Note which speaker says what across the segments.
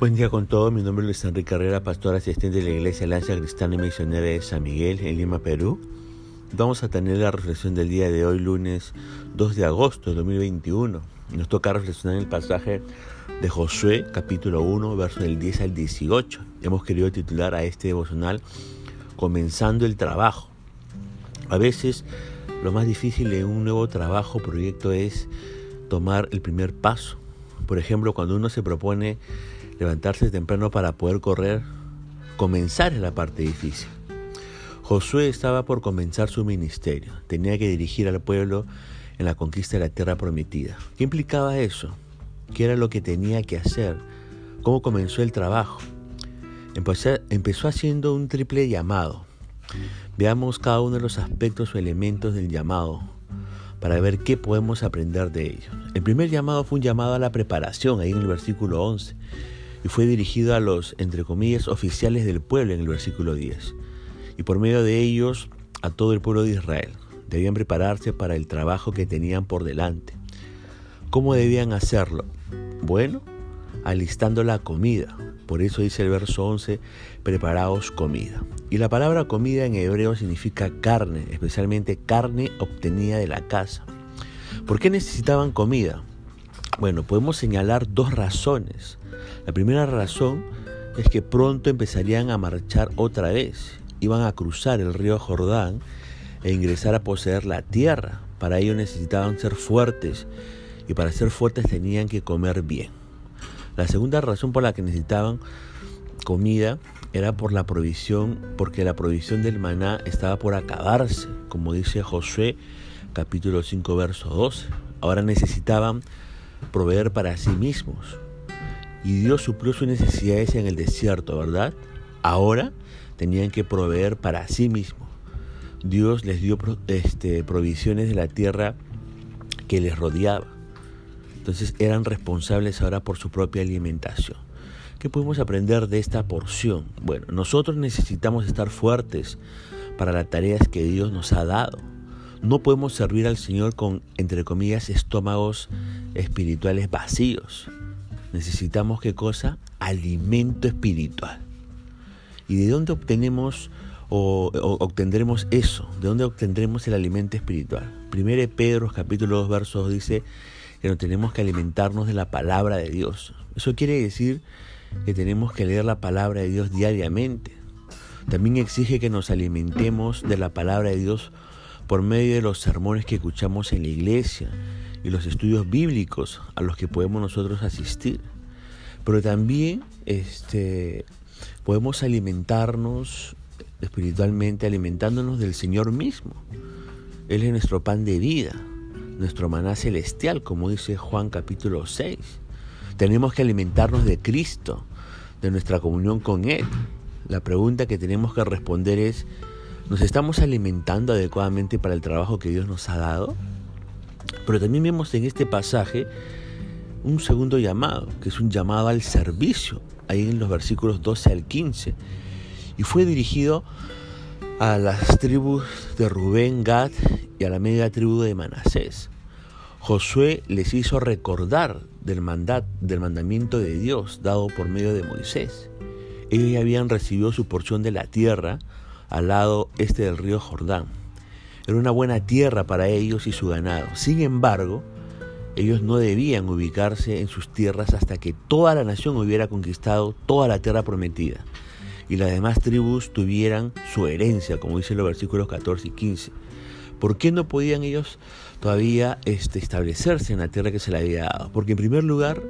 Speaker 1: Buen día con todos, mi nombre es Luis Enrique Carrera, pastor asistente de la Iglesia Alianza Cristiana y Misionera de San Miguel en Lima, Perú. Vamos a tener la reflexión del día de hoy, lunes 2 de agosto de 2021. Nos toca reflexionar en el pasaje de Josué, capítulo 1, versos del 10 al 18. Hemos querido titular a este devocional Comenzando el trabajo. A veces lo más difícil de un nuevo trabajo proyecto es tomar el primer paso. Por ejemplo, cuando uno se propone levantarse temprano para poder correr, comenzar es la parte difícil. Josué estaba por comenzar su ministerio, tenía que dirigir al pueblo en la conquista de la tierra prometida. ¿Qué implicaba eso? ¿Qué era lo que tenía que hacer? ¿Cómo comenzó el trabajo? Empezó, empezó haciendo un triple llamado. Veamos cada uno de los aspectos o elementos del llamado para ver qué podemos aprender de ellos. El primer llamado fue un llamado a la preparación, ahí en el versículo 11 y fue dirigido a los, entre comillas, oficiales del pueblo en el versículo 10, y por medio de ellos a todo el pueblo de Israel. Debían prepararse para el trabajo que tenían por delante. ¿Cómo debían hacerlo? Bueno, alistando la comida. Por eso dice el verso 11, preparaos comida. Y la palabra comida en hebreo significa carne, especialmente carne obtenida de la casa. ¿Por qué necesitaban comida? Bueno, podemos señalar dos razones. La primera razón es que pronto empezarían a marchar otra vez. Iban a cruzar el río Jordán e ingresar a poseer la tierra. Para ello necesitaban ser fuertes y para ser fuertes tenían que comer bien. La segunda razón por la que necesitaban comida era por la provisión, porque la provisión del maná estaba por acabarse, como dice Josué capítulo 5 verso 12. Ahora necesitaban proveer para sí mismos. Y Dios suplió sus necesidades en el desierto, ¿verdad? Ahora tenían que proveer para sí mismos. Dios les dio este, provisiones de la tierra que les rodeaba. Entonces eran responsables ahora por su propia alimentación. ¿Qué podemos aprender de esta porción? Bueno, nosotros necesitamos estar fuertes para las tareas que Dios nos ha dado. No podemos servir al Señor con, entre comillas, estómagos espirituales vacíos. Necesitamos qué cosa? Alimento espiritual. ¿Y de dónde obtenemos o, obtendremos eso? ¿De dónde obtendremos el alimento espiritual? Primero Pedro capítulo 2 versos dice que no tenemos que alimentarnos de la palabra de Dios. Eso quiere decir que tenemos que leer la palabra de Dios diariamente. También exige que nos alimentemos de la palabra de Dios por medio de los sermones que escuchamos en la iglesia y los estudios bíblicos a los que podemos nosotros asistir. Pero también este, podemos alimentarnos espiritualmente, alimentándonos del Señor mismo. Él es nuestro pan de vida, nuestro maná celestial, como dice Juan capítulo 6. Tenemos que alimentarnos de Cristo, de nuestra comunión con Él. La pregunta que tenemos que responder es, ¿nos estamos alimentando adecuadamente para el trabajo que Dios nos ha dado? Pero también vemos en este pasaje un segundo llamado, que es un llamado al servicio, ahí en los versículos 12 al 15. Y fue dirigido a las tribus de Rubén, Gad y a la media tribu de Manasés. Josué les hizo recordar del, mandat, del mandamiento de Dios dado por medio de Moisés. Ellos ya habían recibido su porción de la tierra al lado este del río Jordán. Era una buena tierra para ellos y su ganado. Sin embargo, ellos no debían ubicarse en sus tierras hasta que toda la nación hubiera conquistado toda la tierra prometida y las demás tribus tuvieran su herencia, como dicen los versículos 14 y 15. ¿Por qué no podían ellos todavía este, establecerse en la tierra que se les había dado? Porque en primer lugar,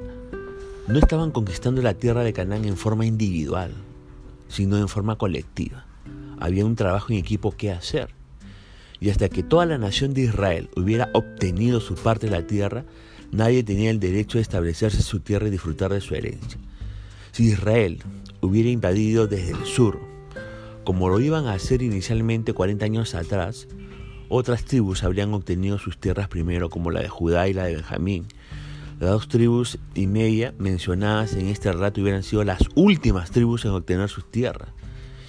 Speaker 1: no estaban conquistando la tierra de Canaán en forma individual, sino en forma colectiva. Había un trabajo en equipo que hacer. Y hasta que toda la nación de Israel hubiera obtenido su parte de la tierra, nadie tenía el derecho de establecerse en su tierra y disfrutar de su herencia. Si Israel hubiera invadido desde el sur, como lo iban a hacer inicialmente 40 años atrás, otras tribus habrían obtenido sus tierras primero, como la de Judá y la de Benjamín. Las dos tribus y media mencionadas en este relato hubieran sido las últimas tribus en obtener sus tierras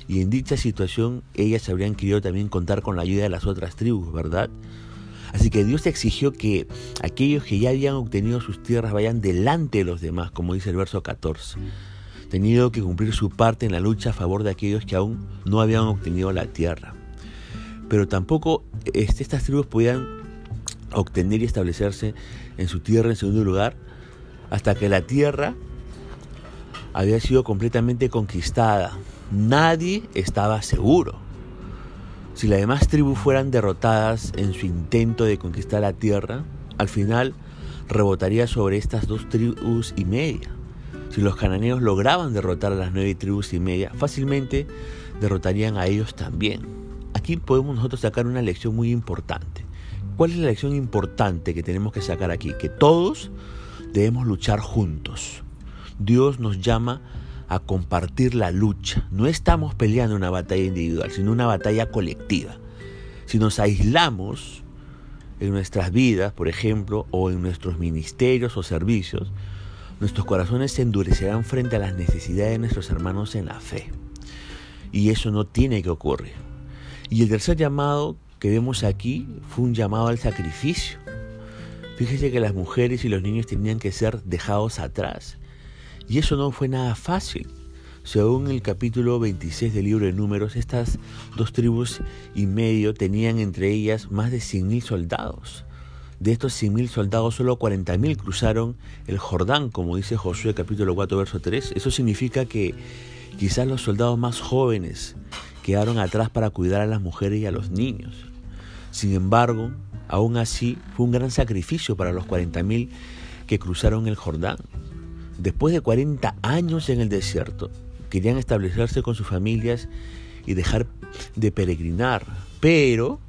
Speaker 1: y en dicha situación ellas habrían querido también contar con la ayuda de las otras tribus, ¿verdad? Así que Dios exigió que aquellos que ya habían obtenido sus tierras vayan delante de los demás, como dice el verso 14. tenido que cumplir su parte en la lucha a favor de aquellos que aún no habían obtenido la tierra. Pero tampoco este, estas tribus podían obtener y establecerse en su tierra en segundo lugar hasta que la tierra había sido completamente conquistada. Nadie estaba seguro. Si las demás tribus fueran derrotadas en su intento de conquistar la tierra, al final rebotaría sobre estas dos tribus y media. Si los cananeos lograban derrotar a las nueve tribus y media, fácilmente derrotarían a ellos también. Aquí podemos nosotros sacar una lección muy importante. ¿Cuál es la lección importante que tenemos que sacar aquí? Que todos debemos luchar juntos. Dios nos llama a compartir la lucha. No estamos peleando una batalla individual, sino una batalla colectiva. Si nos aislamos en nuestras vidas, por ejemplo, o en nuestros ministerios o servicios, nuestros corazones se endurecerán frente a las necesidades de nuestros hermanos en la fe. Y eso no tiene que ocurrir. Y el tercer llamado que vemos aquí fue un llamado al sacrificio. Fíjese que las mujeres y los niños tenían que ser dejados atrás. Y eso no fue nada fácil. Según el capítulo 26 del libro de números, estas dos tribus y medio tenían entre ellas más de 100.000 soldados. De estos 100.000 soldados, solo 40.000 cruzaron el Jordán, como dice Josué capítulo 4, verso 3. Eso significa que quizás los soldados más jóvenes quedaron atrás para cuidar a las mujeres y a los niños. Sin embargo, aún así fue un gran sacrificio para los 40.000 que cruzaron el Jordán. Después de 40 años en el desierto, querían establecerse con sus familias y dejar de peregrinar, pero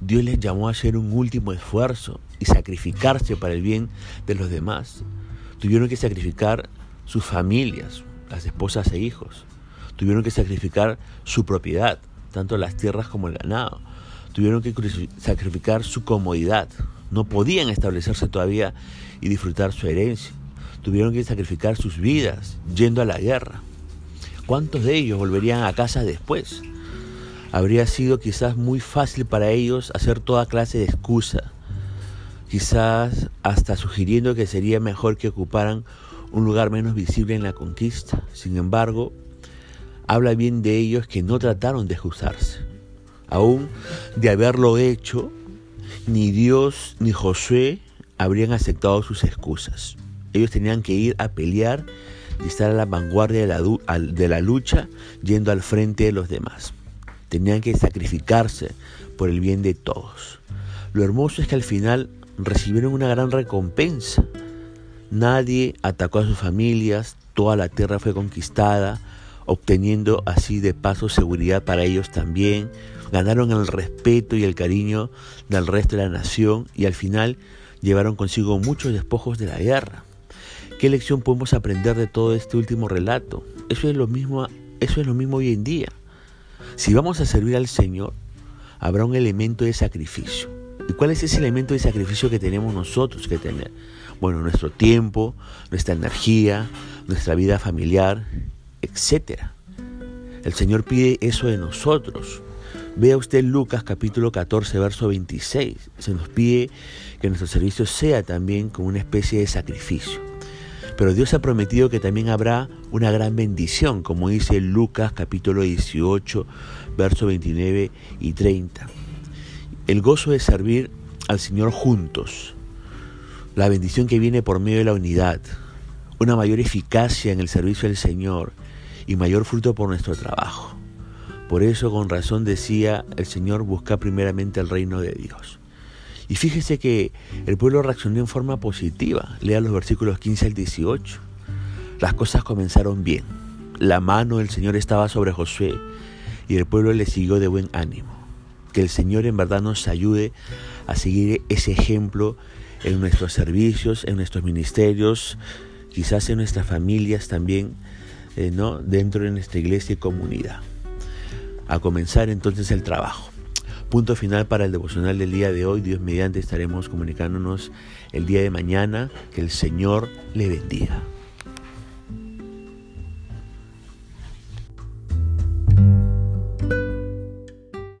Speaker 1: Dios les llamó a hacer un último esfuerzo y sacrificarse para el bien de los demás. Tuvieron que sacrificar sus familias, las esposas e hijos. Tuvieron que sacrificar su propiedad, tanto las tierras como el ganado. Tuvieron que sacrificar su comodidad. No podían establecerse todavía y disfrutar su herencia. Tuvieron que sacrificar sus vidas yendo a la guerra. ¿Cuántos de ellos volverían a casa después? Habría sido quizás muy fácil para ellos hacer toda clase de excusa quizás hasta sugiriendo que sería mejor que ocuparan un lugar menos visible en la conquista. Sin embargo, habla bien de ellos que no trataron de excusarse. Aún de haberlo hecho, ni Dios ni Josué habrían aceptado sus excusas. Ellos tenían que ir a pelear y estar a la vanguardia de la, de la lucha yendo al frente de los demás. Tenían que sacrificarse por el bien de todos. Lo hermoso es que al final recibieron una gran recompensa. Nadie atacó a sus familias, toda la tierra fue conquistada, obteniendo así de paso seguridad para ellos también. Ganaron el respeto y el cariño del resto de la nación y al final llevaron consigo muchos despojos de la guerra. ¿Qué lección podemos aprender de todo este último relato? Eso es lo mismo, eso es lo mismo hoy en día. Si vamos a servir al Señor, habrá un elemento de sacrificio. ¿Y cuál es ese elemento de sacrificio que tenemos nosotros que tener? Bueno, nuestro tiempo, nuestra energía, nuestra vida familiar, etc. El Señor pide eso de nosotros. Vea usted Lucas capítulo 14, verso 26. Se nos pide que nuestro servicio sea también como una especie de sacrificio. Pero Dios ha prometido que también habrá una gran bendición, como dice Lucas capítulo 18, verso 29 y 30 el gozo de servir al Señor juntos, la bendición que viene por medio de la unidad, una mayor eficacia en el servicio del Señor y mayor fruto por nuestro trabajo. Por eso con razón decía el Señor, busca primeramente el reino de Dios. Y fíjese que el pueblo reaccionó en forma positiva. Lea los versículos 15 al 18. Las cosas comenzaron bien. La mano del Señor estaba sobre Josué y el pueblo le siguió de buen ánimo que el Señor en verdad nos ayude a seguir ese ejemplo en nuestros servicios, en nuestros ministerios, quizás en nuestras familias también, eh, ¿no? dentro de nuestra iglesia y comunidad. A comenzar entonces el trabajo. Punto final para el devocional del día de hoy. Dios mediante estaremos comunicándonos el día de mañana. Que el Señor le bendiga.